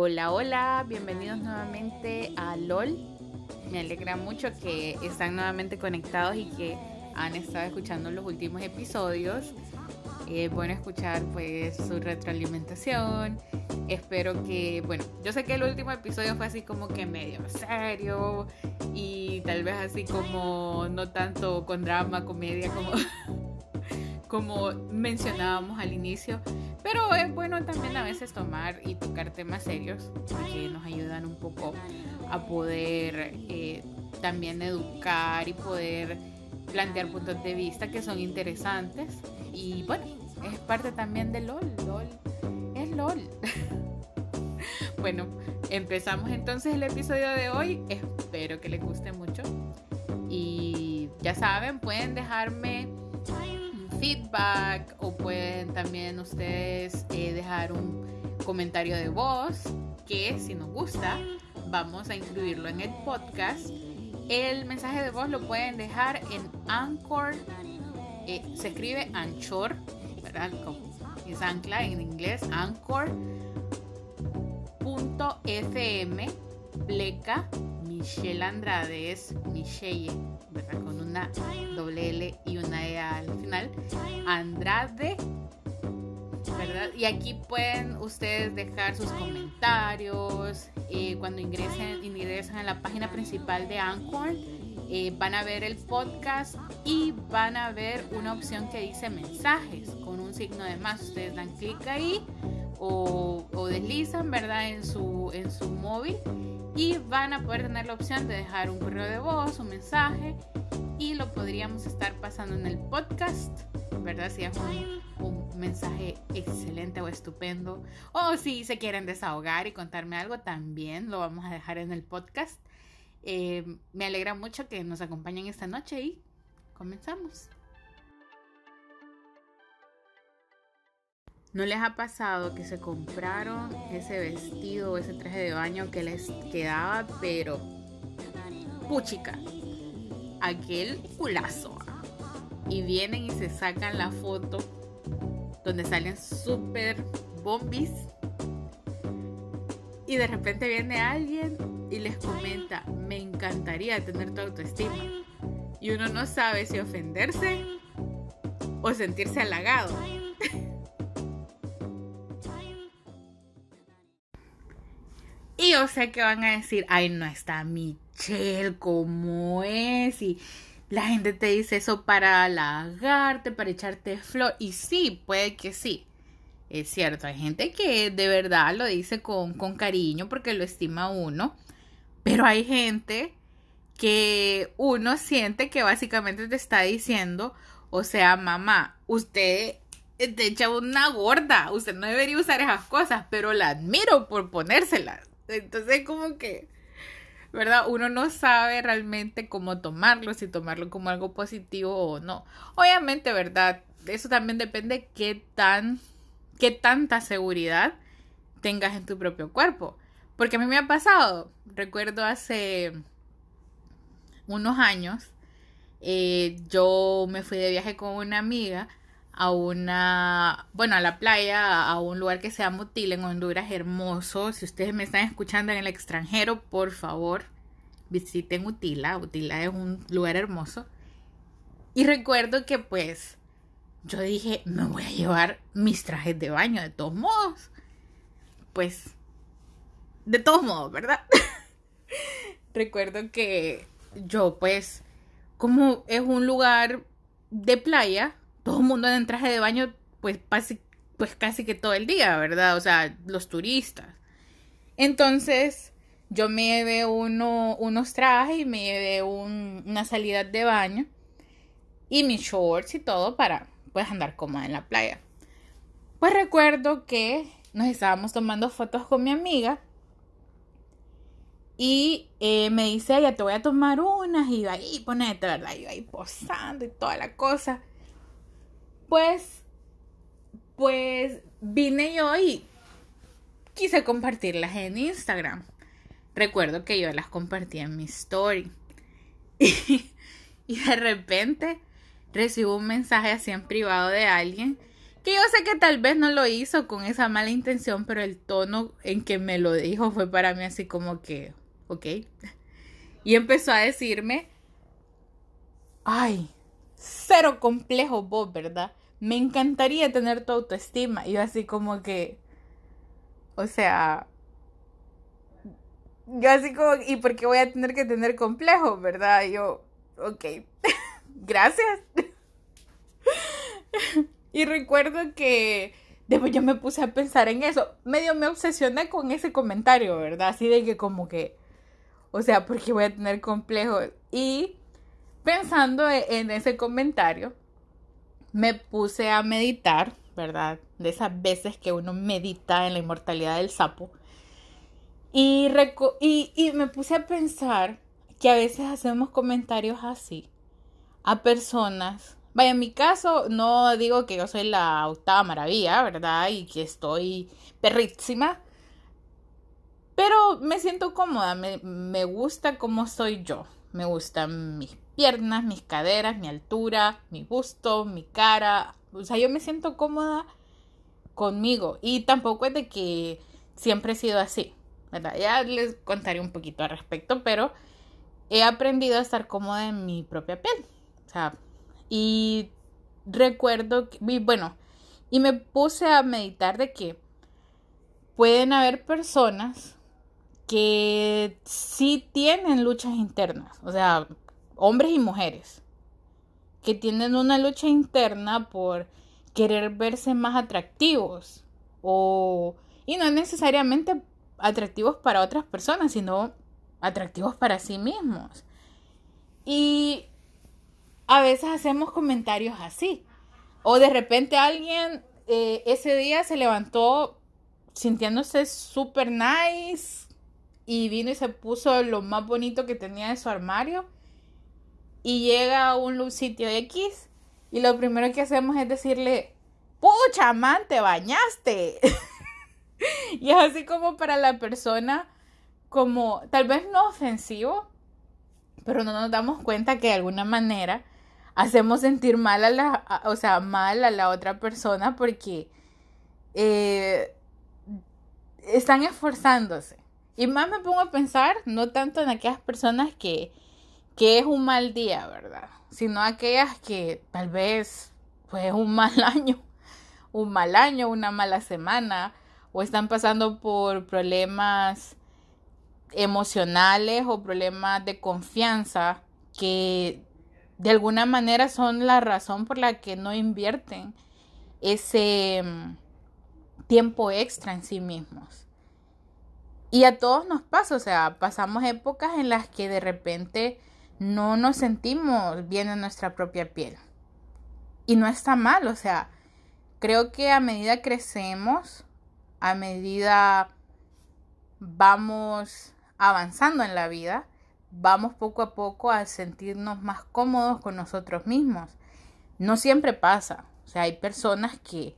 Hola, hola, bienvenidos nuevamente a LOL. Me alegra mucho que están nuevamente conectados y que han estado escuchando los últimos episodios. Es bueno escuchar pues su retroalimentación. Espero que, bueno, yo sé que el último episodio fue así como que medio serio y tal vez así como no tanto con drama, comedia como como mencionábamos al inicio, pero es bueno también a veces tomar y tocar temas serios que nos ayudan un poco a poder eh, también educar y poder plantear puntos de vista que son interesantes. Y bueno, es parte también de LOL. LOL es LOL. bueno, empezamos entonces el episodio de hoy. Espero que les guste mucho. Y ya saben, pueden dejarme feedback o pueden también ustedes eh, dejar un comentario de voz que si nos gusta vamos a incluirlo en el podcast. El mensaje de voz lo pueden dejar en Anchor, eh, se escribe Anchor, ¿verdad? es ancla en inglés, Anchor.fm, pleca Michelle Andrade es Michelle, ¿verdad? Con una doble L y una E al final. Andrade, ¿verdad? Y aquí pueden ustedes dejar sus comentarios. Eh, cuando ingresen, ingresan a la página principal de Anchor, eh, van a ver el podcast y van a ver una opción que dice mensajes con un signo de más. Ustedes dan clic ahí o, o deslizan, ¿verdad? En su, en su móvil y van a poder tener la opción de dejar un correo de voz, un mensaje y lo podríamos estar pasando en el podcast, ¿verdad? Si es un, mensaje excelente o estupendo. O si se quieren desahogar y contarme algo, también lo vamos a dejar en el podcast. Eh, me alegra mucho que nos acompañen esta noche y comenzamos. ¿No les ha pasado que se compraron ese vestido o ese traje de baño que les quedaba, pero puchica, aquel culazo? Y vienen y se sacan la foto donde salen súper bombis. Y de repente viene alguien y les comenta, me encantaría tener tu autoestima. Y uno no sabe si ofenderse o sentirse halagado. Y yo sé que van a decir, ay, no está Michelle, ¿cómo es? Y la gente te dice eso para halagarte, para echarte flor. Y sí, puede que sí. Es cierto, hay gente que de verdad lo dice con, con cariño porque lo estima uno. Pero hay gente que uno siente que básicamente te está diciendo, o sea, mamá, usted te echa una gorda, usted no debería usar esas cosas, pero la admiro por ponérselas. Entonces como que, ¿verdad? Uno no sabe realmente cómo tomarlo, si tomarlo como algo positivo o no. Obviamente, ¿verdad? Eso también depende qué tan, qué tanta seguridad tengas en tu propio cuerpo. Porque a mí me ha pasado, recuerdo hace unos años, eh, yo me fui de viaje con una amiga a una, bueno, a la playa, a un lugar que se llama en Honduras, hermoso. Si ustedes me están escuchando en el extranjero, por favor, visiten Utila. Utila es un lugar hermoso. Y recuerdo que pues yo dije, me voy a llevar mis trajes de baño de todos modos. Pues, de todos modos, ¿verdad? recuerdo que yo pues, como es un lugar de playa, todo el mundo en traje de baño, pues, pues casi que todo el día, ¿verdad? O sea, los turistas. Entonces, yo me llevé uno, unos trajes y me llevé una salida de baño y mis shorts y todo para pues andar cómoda en la playa. Pues recuerdo que nos estábamos tomando fotos con mi amiga y eh, me dice ella, te voy a tomar unas y ahí ponete, ¿verdad? Y ahí posando y toda la cosa. Pues, pues vine yo y quise compartirlas en Instagram. Recuerdo que yo las compartí en mi story. Y, de repente recibo un mensaje así en privado de alguien Que yo sé que tal vez no lo hizo con esa mala intención, pero el tono en que me lo dijo fue para mí así como que, ok. Y empezó a decirme, ay, cero complejo vos, ¿verdad? Me encantaría tener tu autoestima. Y yo así como que, o sea, yo así como, ¿y por qué voy a tener que tener complejo, verdad? Y yo, ok, gracias. y recuerdo que después yo me puse a pensar en eso. Medio me obsesioné con ese comentario, ¿verdad? Así de que como que, o sea, ¿por qué voy a tener complejo? Y pensando e-, en ese comentario, me puse a meditar, ¿verdad? De esas veces que uno medita en la inmortalidad del sapo. Y, y, me puse a pensar que a veces hacemos comentarios así a personas. Vaya, en mi caso no digo que yo soy la octava maravilla, ¿verdad? Y que estoy perrísima. Pero me siento cómoda, me, me gusta cómo soy yo. Me gustan mis piernas, mis caderas, mi altura, mi busto, mi cara. O sea, yo me siento cómoda conmigo. Y tampoco es de que siempre he sido así. Ya les contaré un poquito al respecto, pero he aprendido a estar cómoda en mi propia piel. O sea, y recuerdo, que, bueno, y me puse a meditar de que pueden haber personas que sí tienen luchas internas, o sea, hombres y mujeres, que tienen una lucha interna por querer verse más atractivos o y no necesariamente atractivos para otras personas, sino atractivos para sí mismos. Y a veces hacemos comentarios así. O de repente alguien eh, ese día se levantó sintiéndose súper nice y vino y se puso lo más bonito que tenía en su armario y llega a un sitio X y lo primero que hacemos es decirle, pucha, man, te bañaste. y es así como para la persona, como tal vez no ofensivo, pero no nos damos cuenta que de alguna manera hacemos sentir mal a la, o sea, mal a la otra persona porque eh, están esforzándose. Y más me pongo a pensar, no tanto en aquellas personas que, que es un mal día, ¿verdad? Sino aquellas que tal vez fue un mal año, un mal año, una mala semana, o están pasando por problemas emocionales o problemas de confianza que de alguna manera son la razón por la que no invierten ese mm, tiempo extra en sí mismos. Y a todos nos pasa, o sea, pasamos épocas en las que de repente no nos sentimos bien en nuestra propia piel. Y no está mal, o sea, creo que a medida crecemos, a medida vamos avanzando en la vida, vamos poco a poco a sentirnos más cómodos con nosotros mismos. No siempre pasa. O sea, hay personas que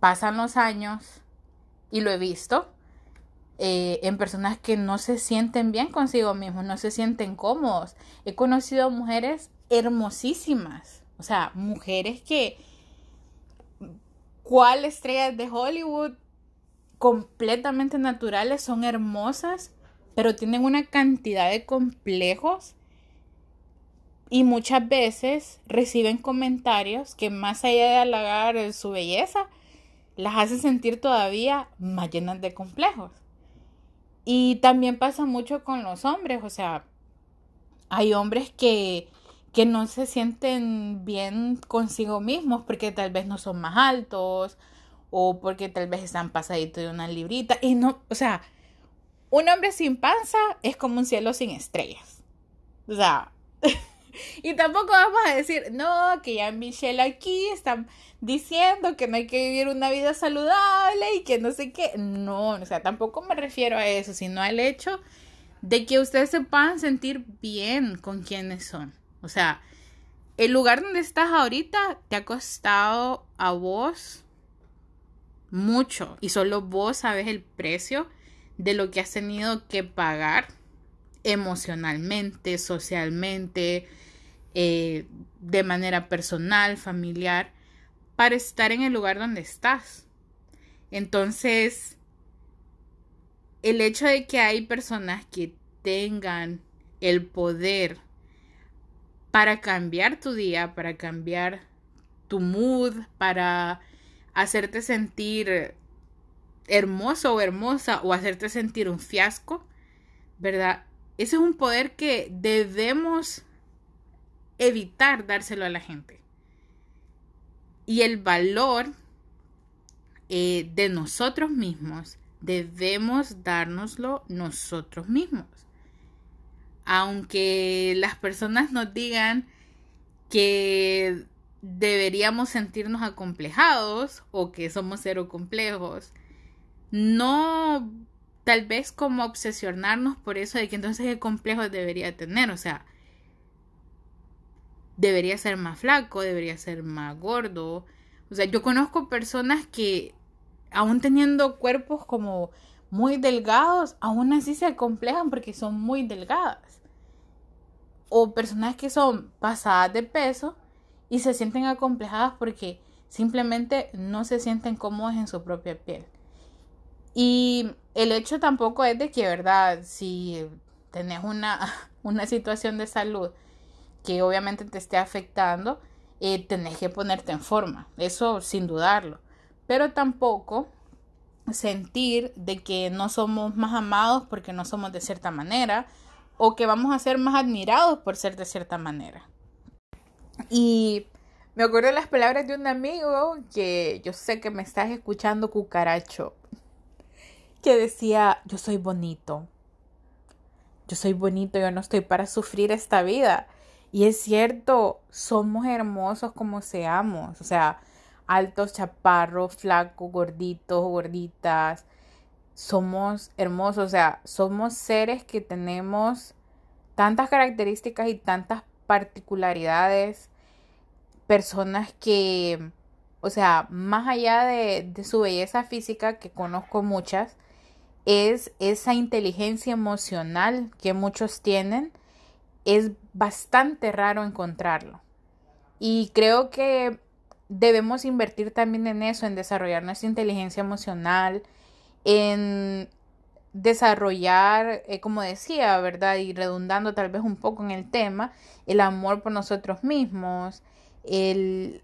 pasan los años, y lo he visto, eh, en personas que no se sienten bien consigo mismos, no se sienten cómodos. He conocido mujeres hermosísimas, o sea, mujeres que, ¿cuál estrellas de Hollywood completamente naturales, son hermosas, pero tienen una cantidad de complejos y muchas veces reciben comentarios que más allá de halagar su belleza, las hace sentir todavía más llenas de complejos. Y también pasa mucho con los hombres, o sea, hay hombres que, que no se sienten bien consigo mismos porque tal vez no son más altos o porque tal vez están pasaditos de una librita y no, o sea, un hombre sin panza es como un cielo sin estrellas. O sea, y tampoco vamos a decir, no, que ya Michelle aquí están diciendo que no hay que vivir una vida saludable y que no sé qué. No, o sea, tampoco me refiero a eso, sino al hecho de que ustedes se puedan sentir bien con quienes son. O sea, el lugar donde estás ahorita te ha costado a vos mucho y solo vos sabes el precio de lo que has tenido que pagar emocionalmente, socialmente, eh, de manera personal, familiar, para estar en el lugar donde estás. Entonces, el hecho de que hay personas que tengan el poder para cambiar tu día, para cambiar tu mood, para hacerte sentir hermoso o hermosa o hacerte sentir un fiasco, ¿verdad? Ese es un poder que debemos evitar dárselo a la gente. Y el valor eh, de nosotros mismos debemos dárnoslo nosotros mismos. Aunque las personas nos digan que deberíamos sentirnos acomplejados o que somos cero complejos, no tal vez como obsesionarnos por eso de que entonces qué complejos debería tener, o sea, debería ser más flaco, debería ser más gordo. O sea, yo conozco personas que aún teniendo cuerpos como muy delgados, aún así se complejan porque son muy delgadas. O personas que son pasadas de peso y se sienten acomplejadas porque simplemente no se sienten cómodos en su propia piel. Y el hecho tampoco es de que, ¿verdad? Si tenés una, una situación de salud que obviamente te esté afectando, eh, tenés que ponerte en forma. Eso sin dudarlo pero tampoco sentir de que no somos más amados porque no somos de cierta manera o que vamos a ser más admirados por ser de cierta manera. Y me acuerdo las palabras de un amigo que yo sé que me estás escuchando cucaracho, que decía, yo soy bonito, yo soy bonito, yo no estoy para sufrir esta vida. Y es cierto, somos hermosos como seamos, o sea, altos, chaparros, flacos, gorditos, gorditas. Somos hermosos, o sea, somos seres que tenemos tantas características y tantas particularidades. Personas que, o sea, más allá de, de su belleza física, que conozco muchas, es esa inteligencia emocional que muchos tienen. Es bastante raro encontrarlo. Y creo que debemos invertir también en eso, en desarrollar nuestra inteligencia emocional, en desarrollar, eh, como decía, ¿verdad? Y redundando tal vez un poco en el tema, el amor por nosotros mismos. El...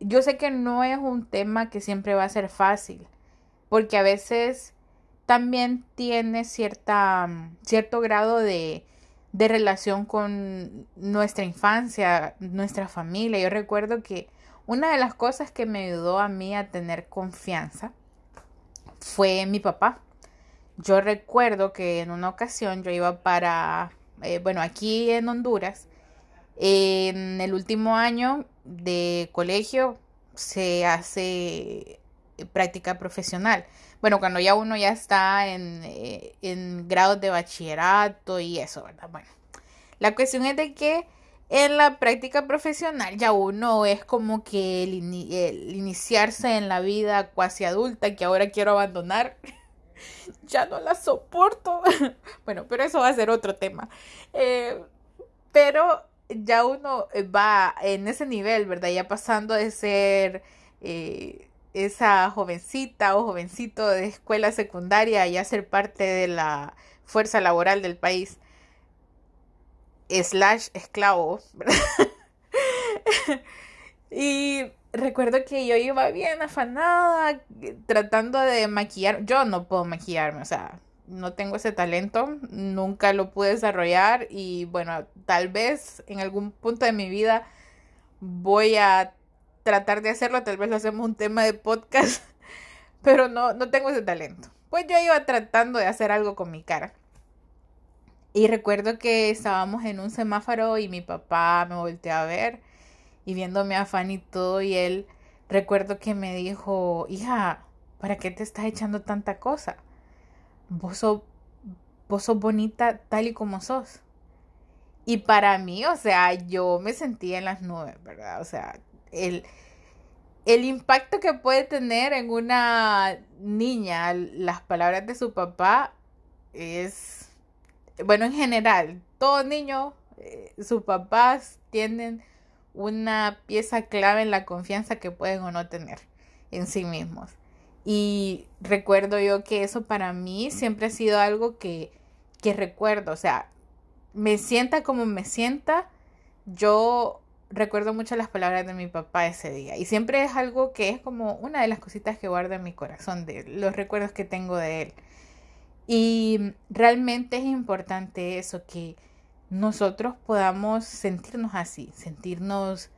Yo sé que no es un tema que siempre va a ser fácil, porque a veces también tiene cierta, cierto grado de, de relación con nuestra infancia, nuestra familia. Yo recuerdo que una de las cosas que me ayudó a mí a tener confianza fue mi papá. Yo recuerdo que en una ocasión yo iba para, eh, bueno, aquí en Honduras, en el último año de colegio se hace práctica profesional. Bueno, cuando ya uno ya está en, eh, en grados de bachillerato y eso, ¿verdad? Bueno, la cuestión es de que en la práctica profesional ya uno es como que el, iniciarse en la vida cuasi adulta que ahora quiero abandonar. ya no la soporto. bueno, pero eso va a ser otro tema. Eh, pero ya uno va en ese nivel, ¿verdad? Ya pasando de ser eh, esa jovencita o jovencito de escuela secundaria y a ser parte de la fuerza laboral del país slash esclavos, y recuerdo que yo iba bien afanada, tratando de maquillar. Yo no puedo maquillarme, o sea, no tengo ese talento, nunca lo pude desarrollar y bueno, tal vez en algún punto de mi vida voy a tratar de hacerlo, tal vez lo hacemos un tema de podcast, pero no, no tengo ese talento. Pues yo iba tratando de hacer algo con mi cara. Y recuerdo que estábamos en un semáforo y mi papá me volteó a ver y viéndome afán y todo y él recuerdo que me dijo, hija, ¿para qué te estás echando tanta cosa? Vos sos, vos sos bonita tal y como sos. Y para mí, o sea, yo me sentía en las nubes, ¿verdad? O sea, el, el impacto que puede tener en una niña las palabras de su papá es bueno, en general, todo niño, eh, sus papás tienen una pieza clave en la confianza que pueden o no tener en sí mismos. Y recuerdo yo que eso para mí siempre ha sido algo que, que recuerdo, o sea, me sienta como me sienta, yo recuerdo mucho las palabras de mi papá ese día y siempre es algo que es como una de las cositas que guarda en mi corazón, de los recuerdos que tengo de él. Y realmente es importante eso, que nosotros podamos sentirnos así, sentirnos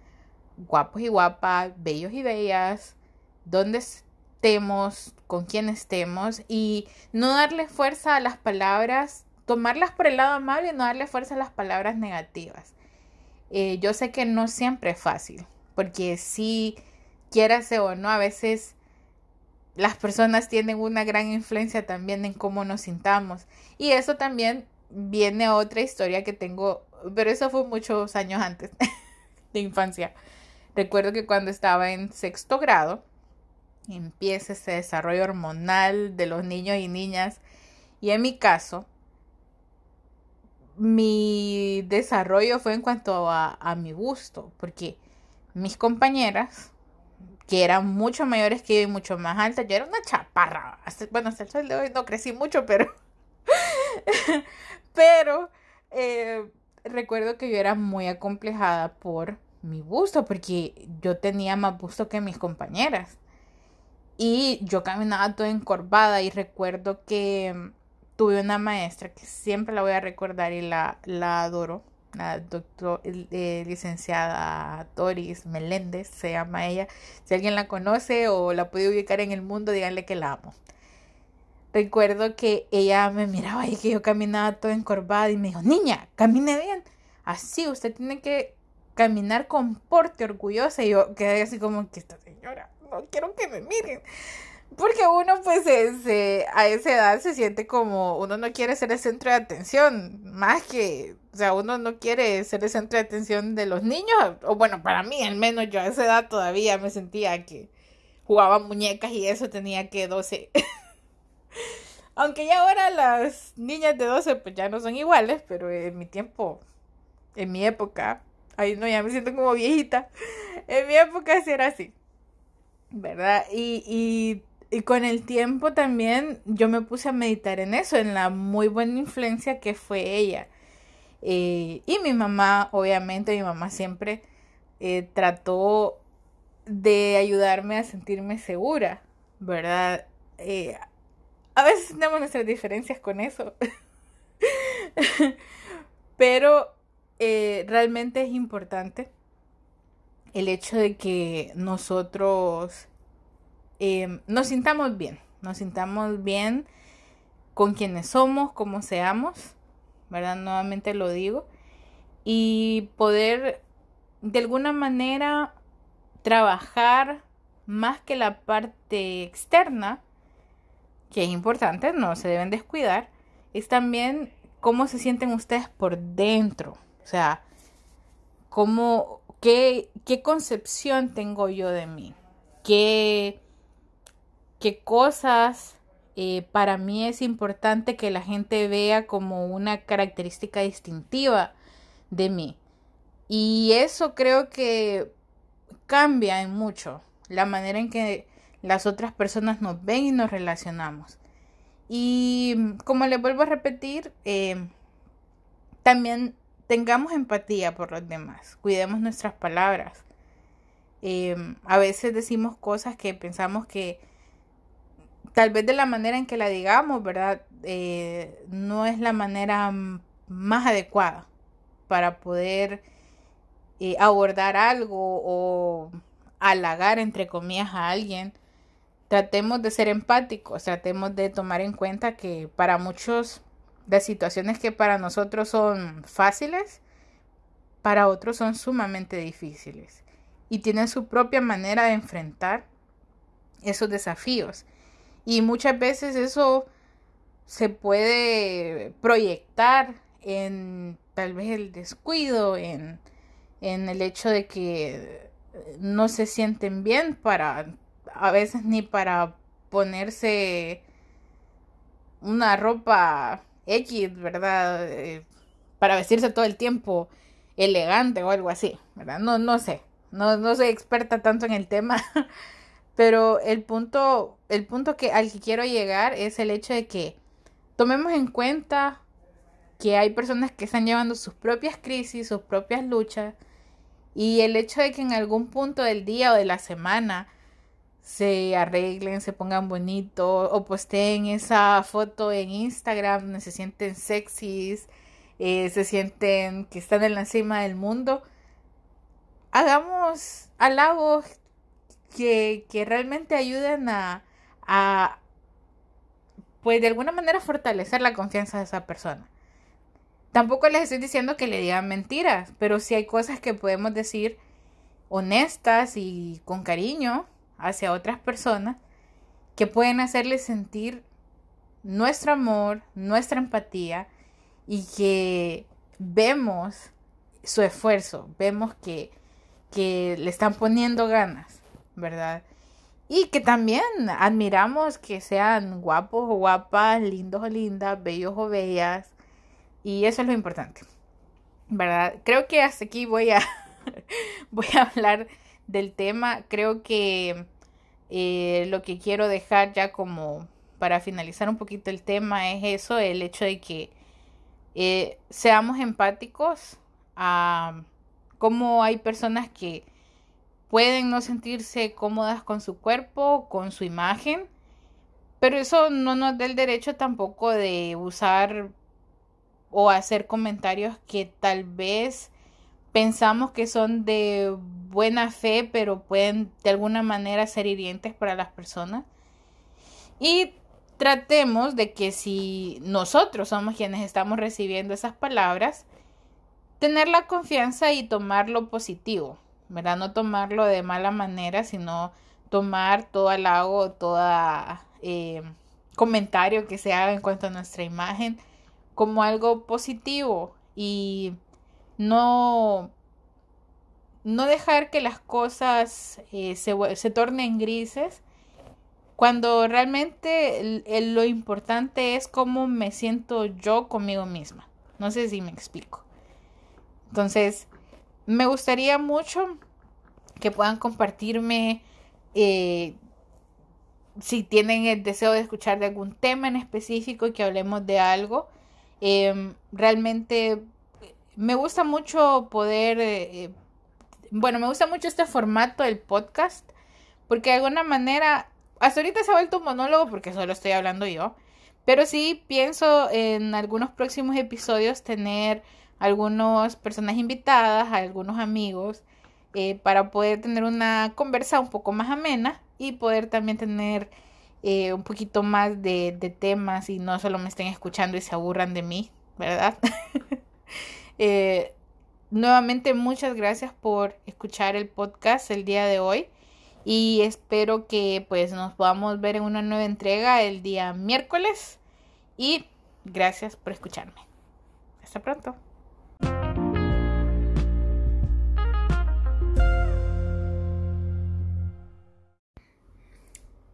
guapos y guapas, bellos y bellas, donde estemos, con quien estemos y no darle fuerza a las palabras, tomarlas por el lado amable y no darle fuerza a las palabras negativas. Eh, yo sé que no siempre es fácil, porque si quieras o no, a veces las personas tienen una gran influencia también en cómo nos sintamos. Y eso también viene otra historia que tengo, pero eso fue muchos años antes de infancia. Recuerdo que cuando estaba en sexto grado, empieza ese desarrollo hormonal de los niños y niñas. Y en mi caso, mi desarrollo fue en cuanto a, mi gusto, porque mis compañeras, que eran mucho mayores que yo y mucho más altas, yo era una chaparra. bueno, hasta el sol de hoy no crecí mucho, pero... pero eh, recuerdo que yo era muy acomplejada por mi busto, porque yo tenía más busto que mis compañeras. Y yo caminaba toda encorvada y recuerdo que tuve una maestra que siempre la voy a recordar y la, adoro, la doctor, eh, licenciada Doris Meléndez, se llama ella. Si alguien la conoce o la puede ubicar en el mundo, díganle que la amo. Recuerdo que ella me miraba y que yo caminaba toda encorvada y me dijo, niña, camine bien. Así, usted tiene que caminar con porte orgullosa. Y yo quedé así como que esta señora, no quiero que me miren. Porque uno pues se, a esa edad se siente como uno no quiere ser el centro de atención, más que, o sea, uno no quiere ser el centro de atención de los niños, o bueno, para mí al menos yo a esa edad todavía me sentía que jugaba muñecas y eso tenía que 12. Aunque ya ahora las niñas de 12 pues ya no son iguales, pero en mi tiempo, en mi época, ahí no, ya me siento como viejita, en mi época sí era así. ¿Verdad? Y, y y con el tiempo también yo me puse a meditar en eso, en la muy buena influencia que fue ella. Eh, y mi mamá, obviamente, mi mamá siempre eh, trató de ayudarme a sentirme segura, ¿verdad? Eh, a veces tenemos nuestras diferencias con eso, pero realmente es importante el hecho de que nosotros Em, nos sintamos bien, nos sintamos bien con quienes somos, como seamos, ¿verdad? Nuevamente lo digo. Y poder de alguna manera trabajar más que la parte externa, que es importante, no se deben descuidar, es también cómo se sienten ustedes por dentro. O sea, cómo, qué, qué concepción tengo yo de mí, qué qué cosas eh, para mí es importante que la gente vea como una característica distintiva de mí. Y eso creo que cambia en mucho la manera en que las otras personas nos ven y nos relacionamos. Y como les vuelvo a repetir, eh, también tengamos empatía por los demás, cuidemos nuestras palabras. Eh, a veces decimos cosas que pensamos que tal vez de la manera en que la digamos, ¿verdad? Eh, no es la manera más adecuada para poder eh, abordar algo o halagar, entre comillas, a alguien. Tratemos de ser empáticos, tratemos de tomar en cuenta que para muchos de situaciones que para nosotros son fáciles, para otros son sumamente difíciles y tienen su propia manera de enfrentar esos desafíos. Y muchas veces eso se puede proyectar en tal vez el descuido, en, el hecho de que no se sienten bien para, a veces ni para ponerse una ropa X, ¿verdad? Eh, para vestirse todo el tiempo elegante o algo así, ¿verdad? No, no sé, no, no soy experta tanto en el tema, pero el punto, el punto que, al que quiero llegar es el hecho de que tomemos en cuenta que hay personas que están llevando sus propias crisis, sus propias luchas, y el hecho de que en algún punto del día o de la semana se arreglen, se pongan bonitos o posteen esa foto en Instagram donde se sienten sexys, eh, se sienten que están en la cima del mundo, hagamos halagos que, que realmente ayuden a, a, pues de alguna manera fortalecer la confianza de esa persona. Tampoco les estoy diciendo que le digan mentiras, pero sí hay cosas que podemos decir honestas y con cariño hacia otras personas que pueden hacerles sentir nuestro amor, nuestra empatía y que vemos su esfuerzo, vemos que, que le están poniendo ganas, ¿verdad? Y que también admiramos que sean guapos o guapas, lindos o lindas, bellos o bellas, y eso es lo importante. ¿Verdad? Creo que hasta aquí voy a voy a hablar del tema. Creo que eh, lo que quiero dejar ya como para finalizar un poquito el tema es eso, el hecho de que eh, seamos empáticos a cómo hay personas que pueden no sentirse cómodas con su cuerpo, con su imagen, pero eso no nos da el derecho tampoco de usar o hacer comentarios que tal vez pensamos que son de buena fe, pero pueden de alguna manera ser hirientes para las personas. Y tratemos de que si nosotros somos quienes estamos recibiendo esas palabras, tener la confianza y tomarlo positivo, ¿verdad? No tomarlo de mala manera, sino tomar todo halago, todo eh, comentario que se haga en cuanto a nuestra imagen como algo positivo y no, no dejar que las cosas eh, se, se, tornen grises cuando realmente lo importante es cómo me siento yo conmigo misma. No sé si me explico. Entonces, me gustaría mucho que puedan compartirme eh, si tienen el deseo de escuchar de algún tema en específico y que hablemos de algo. Em, realmente me gusta mucho poder, eh, bueno, me gusta mucho este formato del podcast, porque de alguna manera, hasta ahorita se ha vuelto un monólogo porque solo estoy hablando yo, pero sí pienso en algunos próximos episodios tener algunas personas invitadas, algunos amigos, eh, para poder tener una conversa un poco más amena y poder también tener eh, un poquito más de, temas y no solo me estén escuchando y se aburran de mí, ¿verdad? eh, nuevamente muchas gracias por escuchar el podcast el día de hoy y espero que pues nos podamos ver en una nueva entrega el día miércoles y gracias por escucharme. Hasta pronto.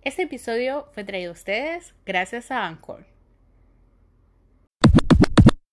Este episodio fue traído a ustedes gracias a Anchor.